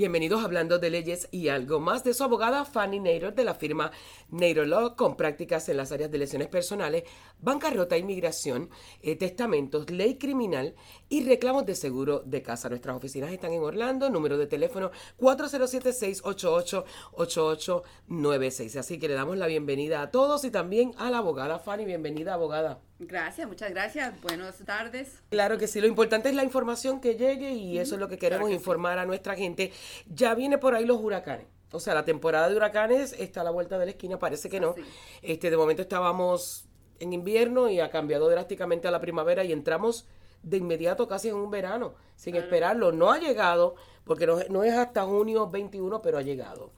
Bienvenidos a Hablando de Leyes y algo más de su abogada Fanny Nader de la firma Nader Law con prácticas en las áreas de lesiones personales, bancarrota, inmigración, eh, testamentos, ley criminal y reclamos de seguro de casa. Nuestras oficinas están en Orlando, número de teléfono 407-688-8896. Así que le damos la bienvenida a todos y también a la abogada Fanny. Bienvenida, abogada. Gracias, muchas gracias. Buenas tardes. Claro que sí, lo importante es la información que llegue y eso es lo que queremos informar a nuestra gente. Ya viene por ahí los huracanes. O sea, la temporada de huracanes está a la vuelta de la esquina, parece que no. Este, de momento estábamos en invierno y ha cambiado drásticamente a la primavera y entramos de inmediato casi en un verano, sin esperarlo. No ha llegado, porque no, no, es hasta junio 21, pero ha llegado.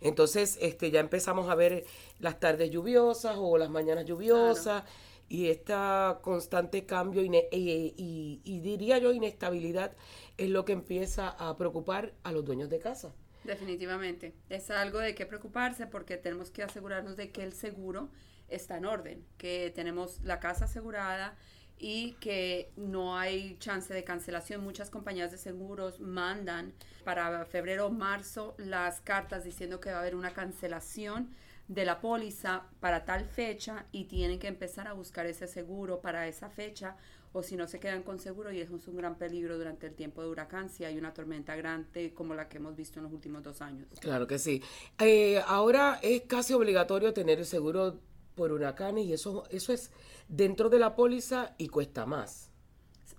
Entonces, este, ya empezamos a ver las tardes lluviosas o las mañanas lluviosas y este constante cambio y, diría yo inestabilidad es lo que empieza a preocupar a los dueños de casa. Definitivamente, es algo de qué preocuparse porque tenemos que asegurarnos de que el seguro está en orden, que tenemos la casa asegurada y que no hay chance de cancelación. Muchas compañías de seguros mandan para febrero o marzo las cartas diciendo que va a haber una cancelación de la póliza para tal fecha y tienen que empezar a buscar ese seguro para esa fecha o si no se quedan con seguro y eso es un gran peligro durante el tiempo de huracán si hay una tormenta grande como la que hemos visto en los últimos dos años. Claro que sí. Eh, ahora es casi obligatorio tener el seguro por huracanes y eso, eso es dentro de la póliza y cuesta más.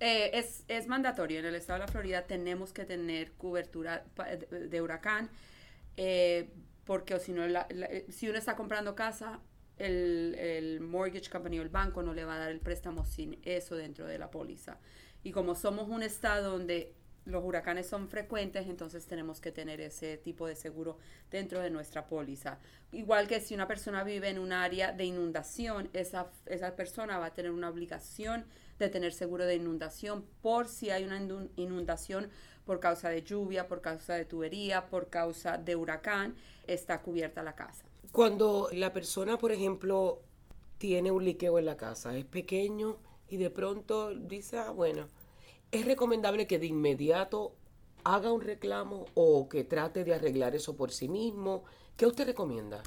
Eh, es, es mandatorio. En el estado de la Florida tenemos que tener cobertura de huracán. Eh, porque si no, eh, si uno está comprando casa, el, el, mortgage company o el banco no le va a dar el préstamo sin eso dentro de la póliza. Y como somos un estado donde los huracanes son frecuentes, entonces tenemos que tener ese tipo de seguro dentro de nuestra póliza. Igual que si una persona vive en un área de inundación, esa, esa persona va a tener una obligación de tener seguro de inundación por si hay una inundación por causa de lluvia, por causa de tubería, por causa de huracán, está cubierta la casa. Cuando la persona, por ejemplo, tiene un liqueo en la casa, es pequeño y de pronto dice, ah, bueno, es recomendable que de inmediato haga un reclamo o que trate de arreglar eso por sí mismo. ¿Qué usted recomienda?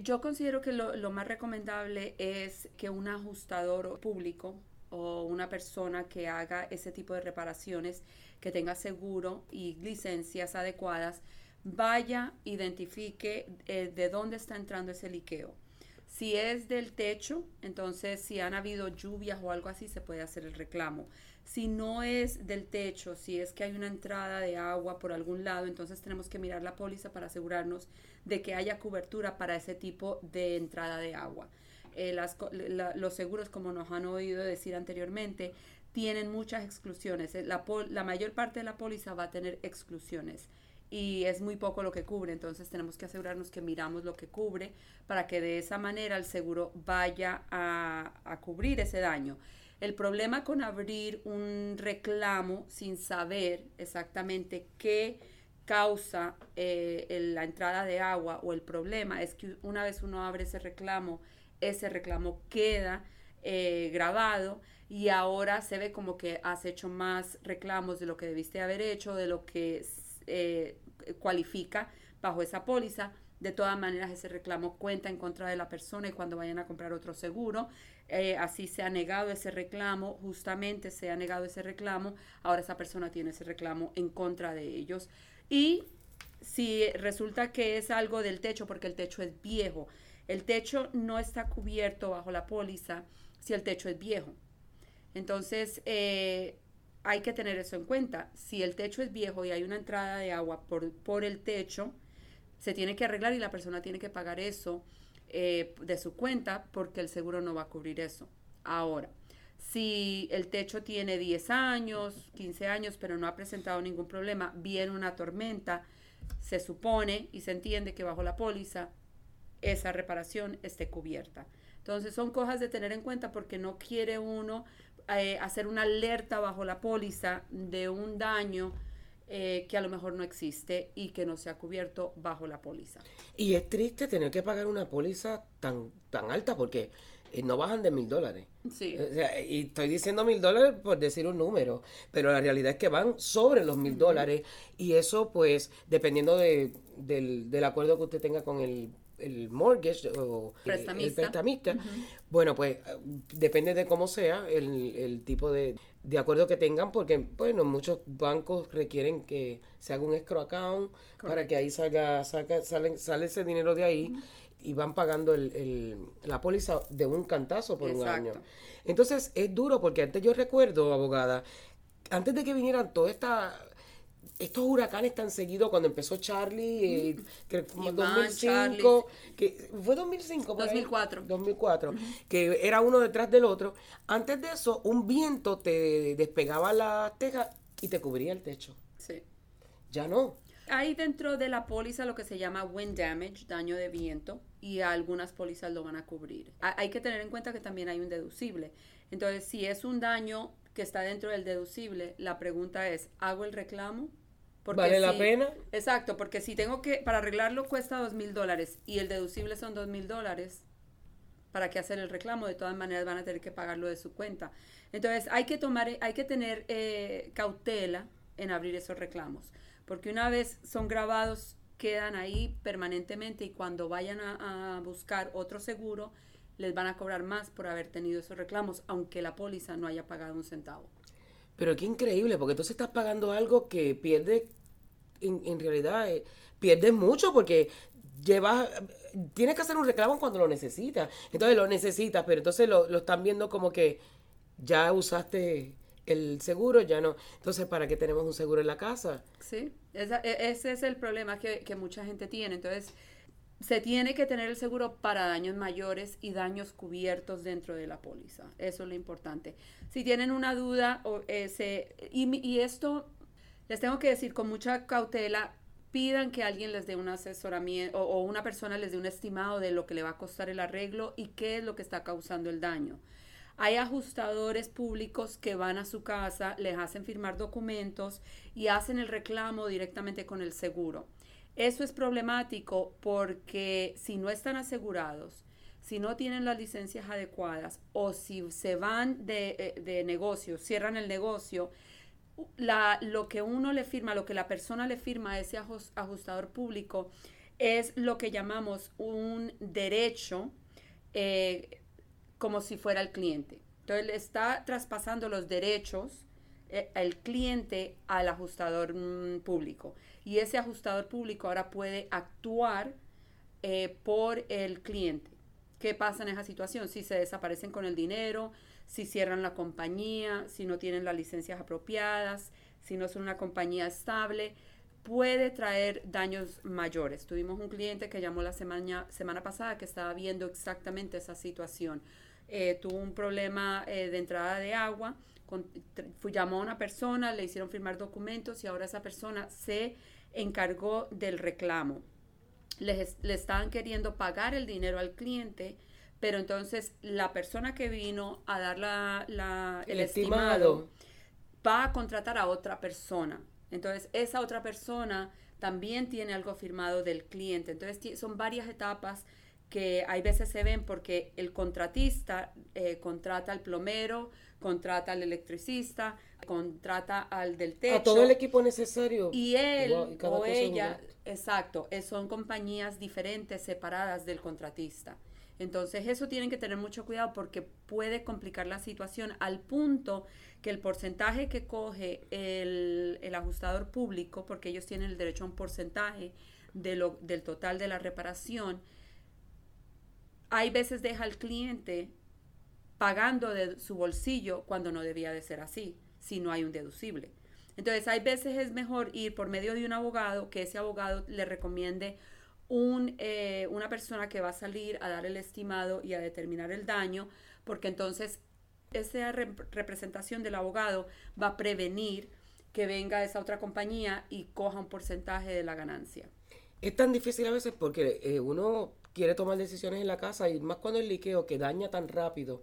Yo considero que lo, lo más recomendable es que un ajustador público o una persona que haga ese tipo de reparaciones, que tenga seguro y licencias adecuadas, vaya, identifique eh, de dónde está entrando ese liqueo. Si es del techo, entonces si han habido lluvias o algo así, se puede hacer el reclamo. Si no es del techo, si es que hay una entrada de agua por algún lado, entonces tenemos que mirar la póliza para asegurarnos de que haya cobertura para ese tipo de entrada de agua. Eh, los seguros, como nos han oído decir anteriormente, tienen muchas exclusiones. Eh, la, mayor parte de la póliza va a tener exclusiones y es muy poco lo que cubre, entonces tenemos que asegurarnos que miramos lo que cubre para que de esa manera el seguro vaya a, a cubrir ese daño. El problema con abrir un reclamo sin saber exactamente qué causa eh, la entrada de agua o el problema es que una vez uno abre ese reclamo, ese reclamo queda eh, grabado y ahora se ve como que has hecho más reclamos de lo que debiste haber hecho, de lo que eh, cualifica bajo esa póliza. De todas maneras, ese reclamo cuenta en contra de la persona y cuando vayan a comprar otro seguro, eh, así se ha negado ese reclamo, justamente se ha negado ese reclamo, ahora esa persona tiene ese reclamo en contra de ellos. Y si resulta que es algo del techo, porque el techo es viejo, el techo no está cubierto bajo la póliza si el techo es viejo. Entonces, eh, hay que tener eso en cuenta. Si el techo es viejo y hay una entrada de agua por, por el techo, se tiene que arreglar y la persona tiene que pagar eso eh, de su cuenta porque el seguro no va a cubrir eso. Ahora, si el techo tiene 10 años, 15 años, pero no ha presentado ningún problema, viene una tormenta, se supone y se entiende que bajo la póliza esa reparación esté cubierta. Entonces son cosas de tener en cuenta porque no quiere uno eh, hacer una alerta bajo la póliza de un daño eh, que a lo mejor no existe y que no se ha cubierto bajo la póliza. Y es triste tener que pagar una póliza tan, tan alta porque eh, no bajan de mil dólares. Sí. y estoy diciendo mil dólares por decir un número, pero la realidad es que van sobre los mil dólares y eso pues dependiendo de, del, del acuerdo que usted tenga con el el mortgage o el prestamista, bueno, pues depende de cómo sea el, tipo de, acuerdo que tengan, porque, bueno, muchos bancos requieren que se haga un escrow account para que ahí salga, salga sale, sale ese dinero de ahí y van pagando el, la póliza de un cantazo por un año. Entonces, es duro porque antes yo recuerdo, abogada, antes de que vinieran toda esta estos huracanes tan seguidos cuando empezó Charlie, eh, que como 2005, que fue 2005, 2004. 2004, que era uno detrás del otro. Antes de eso, un viento te despegaba la teja y te cubría el techo. Sí. Ya no. Hay dentro de la póliza lo que se llama wind damage, daño de viento, y algunas pólizas lo van a cubrir. Hay que tener en cuenta que también hay un deducible. Entonces, si es un daño que está dentro del deducible, la pregunta es, ¿hago el reclamo? ¿Vale la pena? Exacto, porque si tengo que, para arreglarlo cuesta dos mil dólares y el deducible son dos mil dólares, ¿para qué hacer el reclamo? De todas maneras van a tener que pagarlo de su cuenta. Entonces hay que tomar, hay que tener eh, cautela en abrir esos reclamos, porque una vez son grabados quedan ahí permanentemente y cuando vayan a, a buscar otro seguro les van a cobrar más por haber tenido esos reclamos, aunque la póliza no haya pagado un centavo. Pero qué increíble, porque entonces estás pagando algo que pierde, en, realidad, eh, pierdes mucho porque llevas, tienes que hacer un reclamo cuando lo necesitas. Entonces lo necesitas, pero entonces lo, lo están viendo como que ya usaste el seguro, ya no. Entonces, ¿para qué tenemos un seguro en la casa? Sí, e, ese es el problema que, que mucha gente tiene. Entonces, se tiene que tener el seguro para daños mayores y daños cubiertos dentro de la póliza. Eso es lo importante. Si tienen una duda, o, ese y, y, esto les tengo que decir con mucha cautela, pidan que alguien les dé un asesoramiento o, una persona les dé un estimado de lo que le va a costar el arreglo y qué es lo que está causando el daño. Hay ajustadores públicos que van a su casa, les hacen firmar documentos y hacen el reclamo directamente con el seguro. Eso es problemático porque si no están asegurados, si no tienen las licencias adecuadas o si se van de, eh, de negocio, cierran el negocio, lo que uno le firma, lo que la persona le firma a ese ajustador público es lo que llamamos un derecho eh, como si fuera el cliente. Entonces le está traspasando los derechos eh, el cliente al ajustador mm, público y ese ajustador público ahora puede actuar eh, por el cliente. ¿Qué pasa en esa situación? Si se desaparecen con el dinero, si cierran la compañía, si no tienen las licencias apropiadas, si no son una compañía estable, puede traer daños mayores. Tuvimos un cliente que llamó la semana, semana pasada que estaba viendo exactamente esa situación. Eh, tuvo un problema eh, de entrada de agua, llamó a una persona, le hicieron firmar documentos y ahora esa persona se encargó del reclamo. Les, le estaban queriendo pagar el dinero al cliente, pero entonces la persona que vino a dar la, el, estimado. va a contratar a otra persona. Entonces esa otra persona también tiene algo firmado del cliente. Entonces son varias etapas que hay veces se ven porque el contratista eh, contrata al plomero, contrata al electricista, contrata al del techo. A todo el equipo necesario. Y él o ella, exacto, son compañías diferentes, separadas del contratista. Entonces eso tienen que tener mucho cuidado porque puede complicar la situación al punto que el porcentaje que coge el, ajustador público, porque ellos tienen el derecho a un porcentaje de lo, del total de la reparación, hay veces deja al cliente pagando de su bolsillo cuando no debía de ser así, si no hay un deducible. Entonces, hay veces es mejor ir por medio de un abogado, que ese abogado le recomiende un, eh, una persona que va a salir a dar el estimado y a determinar el daño, porque entonces esa representación del abogado va a prevenir que venga esa otra compañía y coja un porcentaje de la ganancia. Es tan difícil a veces porque eh, uno quiere tomar decisiones en la casa y más cuando el liqueo que daña tan rápido.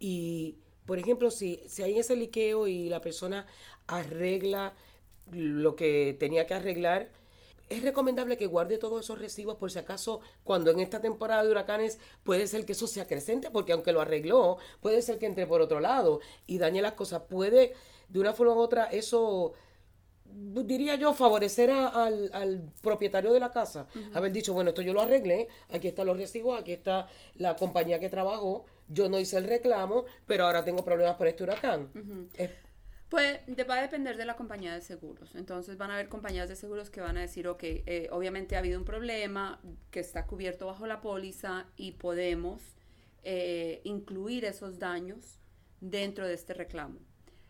Y, por ejemplo, si, si hay ese liqueo y la persona arregla lo que tenía que arreglar, es recomendable que guarde todos esos recibos por si acaso cuando en esta temporada de huracanes puede ser que eso sea creciente, porque aunque lo arregló, puede ser que entre por otro lado y dañe las cosas. Puede, de una forma u otra, eso diría yo, favorecer al, propietario de la casa. Haber dicho, bueno, esto yo lo arreglé, aquí están los recibos, aquí está la compañía que trabajó, yo no hice el reclamo, pero ahora tengo problemas por este huracán. Pues va a depender de la compañía de seguros. Entonces van a haber compañías de seguros que van a decir, ok, eh, obviamente ha habido un problema que está cubierto bajo la póliza y podemos eh, incluir esos daños dentro de este reclamo.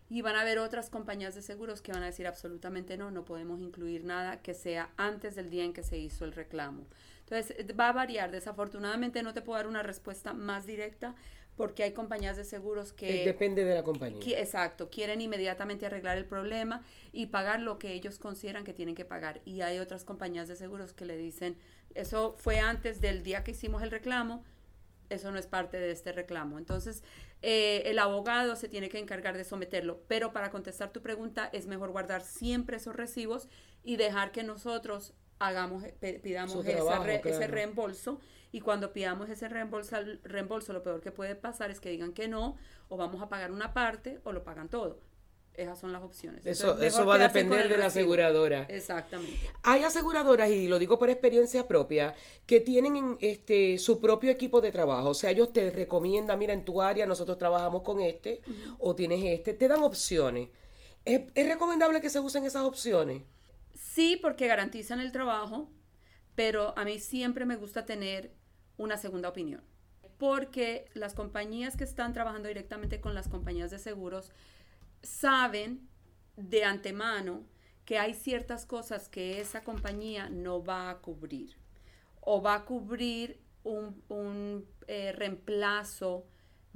Y van a haber otras compañías de seguros que van a decir absolutamente no, no podemos incluir nada que sea antes del día en que se hizo el reclamo. Entonces va a variar. Desafortunadamente no te puedo dar una respuesta más directa porque hay compañías de seguros que... Eh, depende de la compañía. exacto, quieren inmediatamente arreglar el problema y pagar lo que ellos consideran que tienen que pagar. Y hay otras compañías de seguros que le dicen, eso fue antes del día que hicimos el reclamo, eso no es parte de este reclamo. Entonces, eh, el abogado se tiene que encargar de someterlo. Pero para contestar tu pregunta, es mejor guardar siempre esos recibos y dejar que nosotros hagamos, pidamos ese reembolso y cuando pidamos ese reembolso, reembolso, lo peor que puede pasar es que digan que no, o vamos a pagar una parte o lo pagan todo. Esas son las opciones. Eso, eso va a depender de la aseguradora. Exactamente. Hay aseguradoras, y lo digo por experiencia propia, que tienen este su propio equipo de trabajo. O sea, ellos te recomiendan, mira, en tu área nosotros trabajamos con este, o tienes este, te dan opciones. ¿Es, ¿Es recomendable que se usen esas opciones? Sí, porque garantizan el trabajo, pero a mí siempre me gusta tener una segunda opinión. Porque las compañías que están trabajando directamente con las compañías de seguros saben de antemano que hay ciertas cosas que esa compañía no va a cubrir o va a cubrir un, eh, reemplazo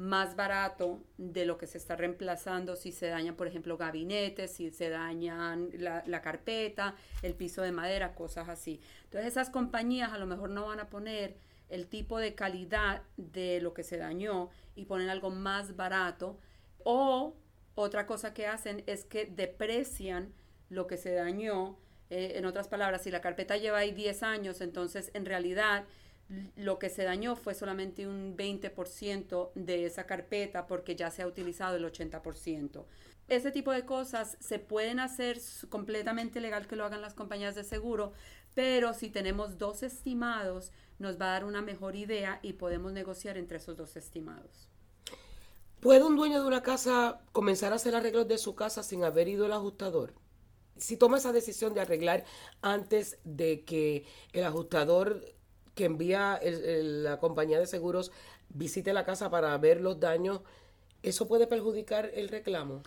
más barato de lo que se está reemplazando si se dañan, por ejemplo, gabinetes, si se dañan la, carpeta, el piso de madera, cosas así. Entonces esas compañías a lo mejor no van a poner el tipo de calidad de lo que se dañó y ponen algo más barato o otra cosa que hacen es que deprecian lo que se dañó. Eh, en otras palabras, si la carpeta lleva ahí 10 años, entonces en realidad lo que se dañó fue solamente un 20% de esa carpeta porque ya se ha utilizado el 80%. Ese tipo de cosas se pueden hacer completamente legal que lo hagan las compañías de seguro, pero si tenemos dos estimados, nos va a dar una mejor idea y podemos negociar entre esos dos estimados. ¿Puede un dueño de una casa comenzar a hacer arreglos de su casa sin haber ido al ajustador? Si toma esa decisión de arreglar antes de que el ajustador que envía la compañía de seguros visite la casa para ver los daños, ¿eso puede perjudicar el reclamo?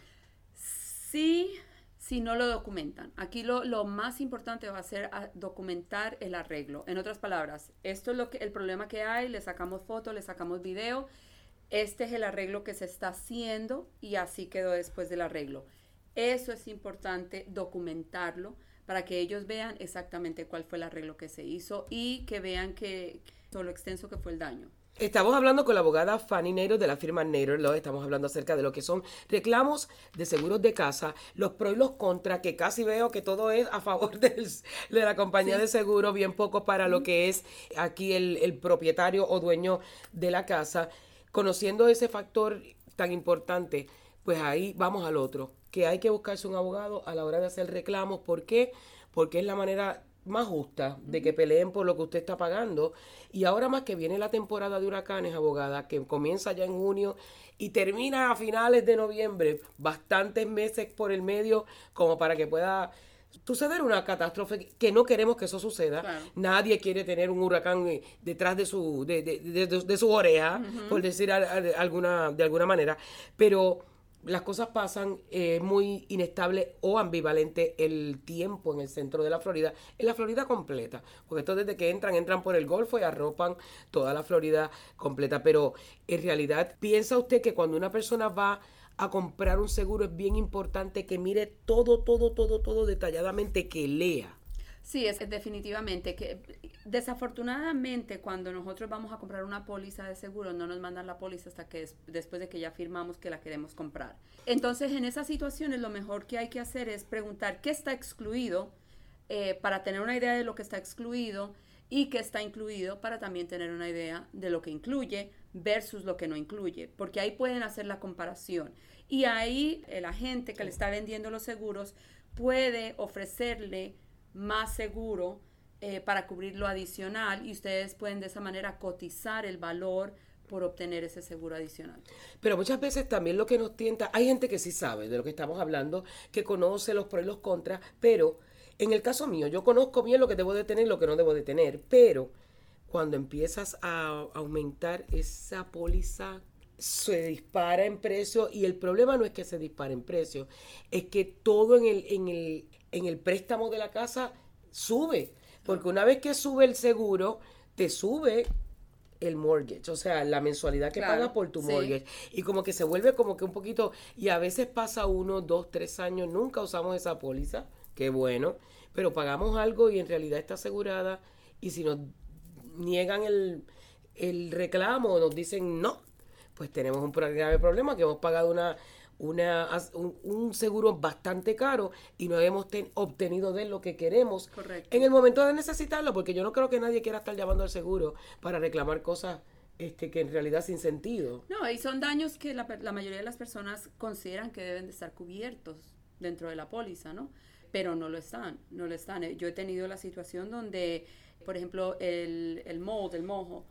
Sí, si no lo documentan. Aquí lo, lo más importante va a ser documentar el arreglo. En otras palabras, esto es lo que, el problema que hay, le sacamos foto, le sacamos video, este es el arreglo que se está haciendo y así quedó después del arreglo. Eso es importante documentarlo para que ellos vean exactamente cuál fue el arreglo que se hizo y que vean que todo lo extenso que fue el daño. Estamos hablando con la abogada Fanny Nader de la firma Nader Law. Estamos hablando acerca de lo que son reclamos de seguros de casa, los pros y los contras, que casi veo que todo es a favor de la compañía de seguro, bien poco para lo que es aquí el, el propietario o dueño de la casa. Conociendo ese factor tan importante, pues ahí vamos al otro que hay que buscarse un abogado a la hora de hacer reclamos. ¿Por qué? Porque es la manera más justa de que peleen por lo que usted está pagando. Y ahora más que viene la temporada de huracanes, abogada, que comienza ya en junio y termina a finales de noviembre, bastantes meses por el medio como para que pueda suceder una catástrofe que no queremos que eso suceda. Nadie quiere tener un huracán eh, detrás de su de, de, de, su oreja, por decir alguna de alguna manera, pero las cosas pasan muy inestable o ambivalente el tiempo en el centro de la Florida, en la Florida completa, porque esto desde que entran, entran por el Golfo y arropan toda la Florida completa, pero en realidad piensa usted que cuando una persona va a comprar un seguro es bien importante que mire todo, todo, todo, todo detalladamente, que lea Sí, es, definitivamente que desafortunadamente cuando nosotros vamos a comprar una póliza de seguro no nos mandan la póliza hasta que después de que ya firmamos que la queremos comprar. Entonces en esas situaciones lo mejor que hay que hacer es preguntar qué está excluido eh, para tener una idea de lo que está excluido y que está incluido para también tener una idea de lo que incluye versus lo que no incluye, porque ahí pueden hacer la comparación. Y ahí el agente que le está vendiendo los seguros puede ofrecerle más seguro eh, para cubrir lo adicional y ustedes pueden de esa manera cotizar el valor por obtener ese seguro adicional. Pero muchas veces también lo que nos tienta, hay gente que sí sabe de lo que estamos hablando, que conoce los pros y los contras, pero en el caso mío, yo conozco bien lo que debo de tener y lo que no debo de tener, pero cuando empiezas a aumentar esa póliza se dispara en precio y el problema no es que se dispare en precio, es que todo en el, en el, en el préstamo de la casa sube, porque una vez que sube el seguro, te sube el mortgage, o sea, la mensualidad que pagas por tu mortgage. Y como que se vuelve como que un poquito, y a veces pasa uno, dos, tres años, nunca usamos esa póliza, qué bueno, pero pagamos algo y en realidad está asegurada, y si nos niegan el, el reclamo, nos dicen no, pues tenemos un grave problema que hemos pagado una, una, un, seguro bastante caro y no hemos obtenido de lo que queremos en el momento de necesitarlo, porque yo no creo que nadie quiera estar llamando al seguro para reclamar cosas este, que en realidad sin sentido. No, y son daños que la, la mayoría de las personas consideran que deben de estar cubiertos dentro de la póliza, ¿no? Pero no lo están, no lo están. Yo he tenido la situación donde, por ejemplo, el, el mold, el mojo,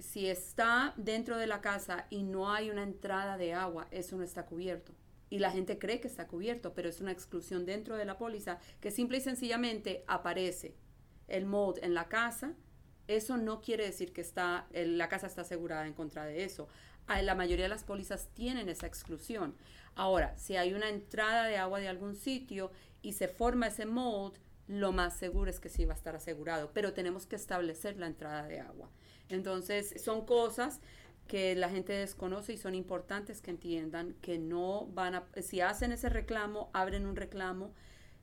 si está dentro de la casa y no hay una entrada de agua, eso no está cubierto. Y la gente cree que está cubierto, pero es una exclusión dentro de la póliza que simple y sencillamente aparece el mold en la casa. Eso no quiere decir que está, la casa está asegurada en contra de eso. La mayoría de las pólizas tienen esa exclusión. Ahora, si hay una entrada de agua de algún sitio y se forma ese mold, lo más seguro es que sí va a estar asegurado, pero tenemos que establecer la entrada de agua. Entonces, son cosas que la gente desconoce y son importantes que entiendan que no van a, si hacen ese reclamo, abren un reclamo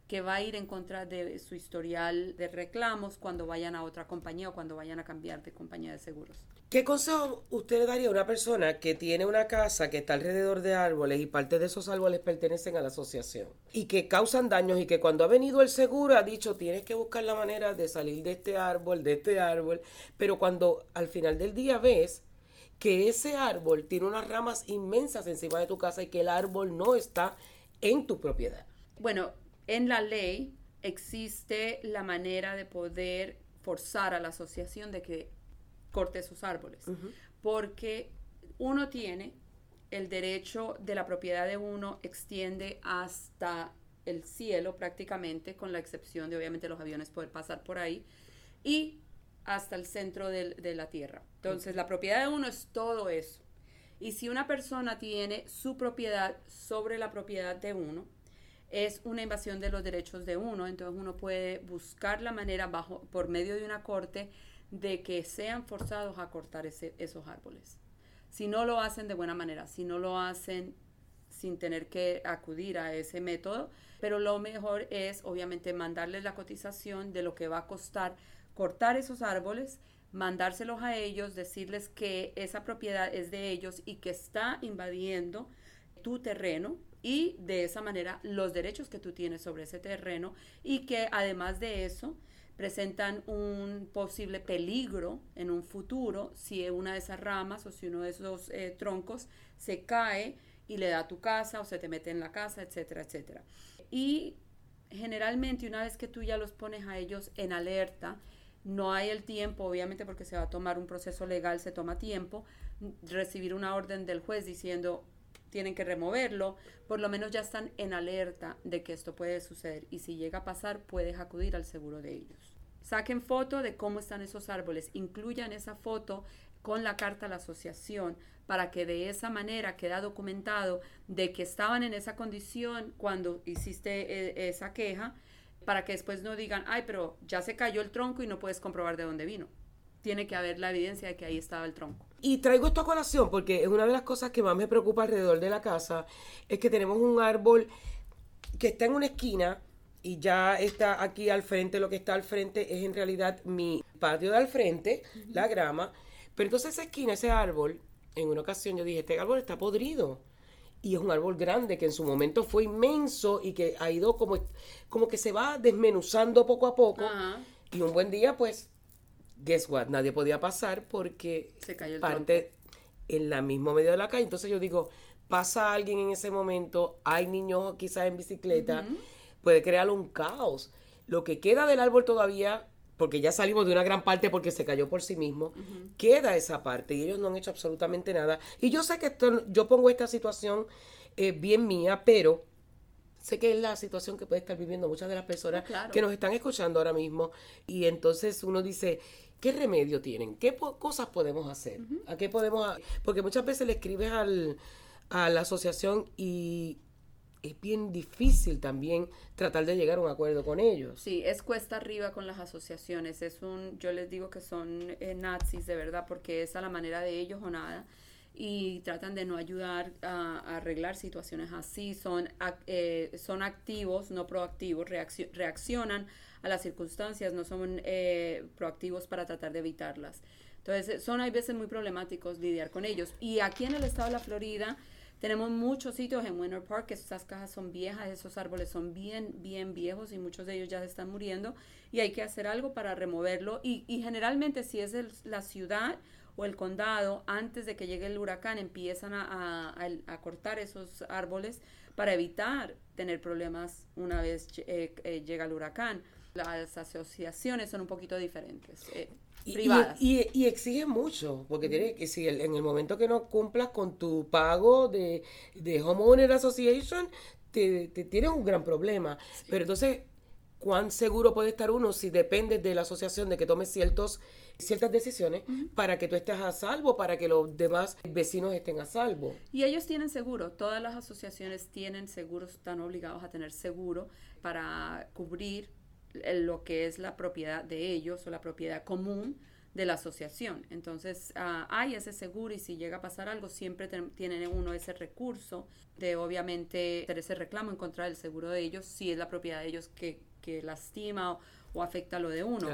que va a ir en contra de su historial de reclamos cuando vayan a otra compañía o cuando vayan a cambiar de compañía de seguros. ¿Qué consejo usted daría a una persona que tiene una casa que está alrededor de árboles y parte de esos árboles pertenecen a la asociación y que causan daños y que cuando ha venido el seguro ha dicho tienes que buscar la manera de salir de este árbol, de este árbol, pero cuando al final del día ves que ese árbol tiene unas ramas inmensas encima de tu casa y que el árbol no está en tu propiedad? Bueno, en la ley existe la manera de poder forzar a la asociación de que corte esos árboles. Porque uno tiene el derecho de la propiedad de uno extiende hasta el cielo prácticamente, con la excepción de obviamente los aviones poder pasar por ahí, y hasta el centro de, la tierra. Entonces, la propiedad de uno es todo eso. Y si una persona tiene su propiedad sobre la propiedad de uno, es una invasión de los derechos de uno, entonces uno puede buscar la manera bajo por medio de una corte de que sean forzados a cortar esos árboles. Si no lo hacen de buena manera, si no lo hacen sin tener que acudir a ese método, pero lo mejor es obviamente mandarles la cotización de lo que va a costar cortar esos árboles, mandárselos a ellos, decirles que esa propiedad es de ellos y que está invadiendo tu terreno y de esa manera los derechos que tú tienes sobre ese terreno y que además de eso, presentan un posible peligro en un futuro si una de esas ramas o si uno de esos eh, troncos se cae y le da a tu casa o se te mete en la casa, etcétera, etcétera. Y generalmente una vez que tú ya los pones a ellos en alerta, no hay el tiempo, obviamente porque se va a tomar un proceso legal, se toma tiempo, recibir una orden del juez diciendo tienen que removerlo, por lo menos ya están en alerta de que esto puede suceder y si llega a pasar puedes acudir al seguro de ellos. Saquen foto de cómo están esos árboles, incluyan esa foto con la carta a la asociación para que de esa manera queda documentado de que estaban en esa condición cuando hiciste eh, esa queja, para que después no digan, ay, pero ya se cayó el tronco y no puedes comprobar de dónde vino. Tiene que haber la evidencia de que ahí estaba el tronco. Y traigo esto a colación porque es una de las cosas que más me preocupa alrededor de la casa, es que tenemos un árbol que está en una esquina y ya está aquí al frente, lo que está al frente es en realidad mi patio de al frente, la grama, pero entonces esa esquina, ese árbol, en una ocasión yo dije, este árbol está podrido. y es un árbol grande que en su momento fue inmenso y que ha ido como, como que se va desmenuzando poco a poco. Y un buen día, pues, guess what, nadie podía pasar porque se cayó el parte en la misma medio de la calle. Entonces yo digo, pasa alguien en ese momento, hay niños quizás en bicicleta, puede crear un caos. Lo que queda del árbol todavía porque ya salimos de una gran parte porque se cayó por sí mismo, queda esa parte y ellos no han hecho absolutamente nada. Y yo sé que esto, yo pongo esta situación eh, bien mía, pero sé que es la situación que puede estar viviendo muchas de las personas que nos están escuchando ahora mismo. Y entonces uno dice, ¿qué remedio tienen? ¿Qué cosas podemos hacer? ¿A qué podemos...? Porque muchas veces le escribes al, a la asociación y es bien difícil también tratar de llegar a un acuerdo con ellos. Sí, es cuesta arriba con las asociaciones. Es un, yo les digo que son eh, nazis de verdad porque es a la manera de ellos o nada y tratan de no ayudar a, arreglar situaciones así. Son, eh, son activos, no proactivos, reaccionan a las circunstancias, no son eh, proactivos para tratar de evitarlas. Entonces, son hay veces muy problemáticos lidiar con ellos. Y aquí en el estado de la Florida, tenemos muchos sitios en Winter Park que esas cajas son viejas, esos árboles son bien, bien viejos y muchos de ellos ya se están muriendo y hay que hacer algo para removerlo. Y, y generalmente si es la ciudad o el condado, antes de que llegue el huracán, empiezan a, a, cortar esos árboles para evitar tener problemas una vez eh, eh, llega el huracán. Las asociaciones son un poquito diferentes. Eh, y, y, exige mucho, porque tiene que si en el momento que no cumplas con tu pago de, de Homeowner Association, te, te tienes un gran problema. Pero entonces, ¿cuán seguro puede estar uno si depende de la asociación de que tome ciertos, ciertas decisiones para que tú estés a salvo, para que los demás vecinos estén a salvo? Y ellos tienen seguro, todas las asociaciones tienen seguros, están obligados a tener seguro para cubrir lo que es la propiedad de ellos o la propiedad común de la asociación. Entonces, ah, hay ese seguro y si llega a pasar algo, siempre tiene uno ese recurso de obviamente hacer ese reclamo en contra del seguro de ellos si es la propiedad de ellos que, que lastima o, afecta lo de uno.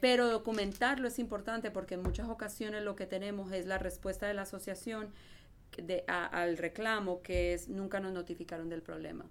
Pero documentarlo es importante porque en muchas ocasiones lo que tenemos es la respuesta de la asociación al reclamo que es nunca nos notificaron del problema.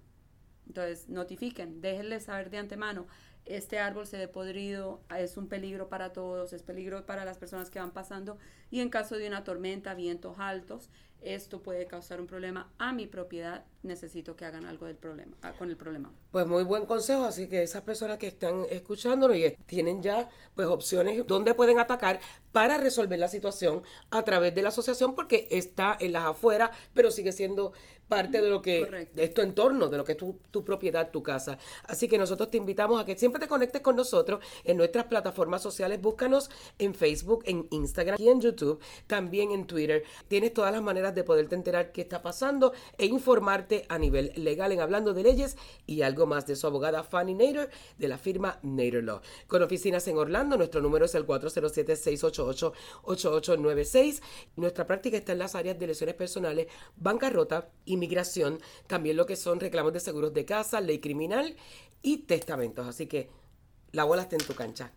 Entonces, notifiquen, déjenle saber de antemano este árbol se ve podrido, es un peligro para todos, es peligro para las personas que van pasando y en caso de una tormenta, vientos altos, esto puede causar un problema a mi propiedad, necesito que hagan algo del problema, ah, con el problema. Pues muy buen consejo, así que esas personas que están escuchándonos y tienen ya pues opciones donde pueden atacar para resolver la situación a través de la asociación porque está en las afueras, pero sigue siendo parte de lo que es tu entorno, de lo que es tu, tu, propiedad, tu casa. Así que nosotros te invitamos a que siempre te conectes con nosotros en nuestras plataformas sociales. Búscanos en Facebook, en Instagram y en YouTube, también en Twitter. Tienes todas las maneras de poderte enterar qué está pasando e informarte a nivel legal en Hablando de Leyes y algo más de su abogada Fanny Nader de la firma Nader Law. Con oficinas en Orlando, nuestro número es el 407-688-8896. Nuestra práctica está en las áreas de lesiones personales, bancarrota, inmigración, también lo que son reclamos de seguros de casa, ley criminal y testamentos. Así que la bola está en tu cancha.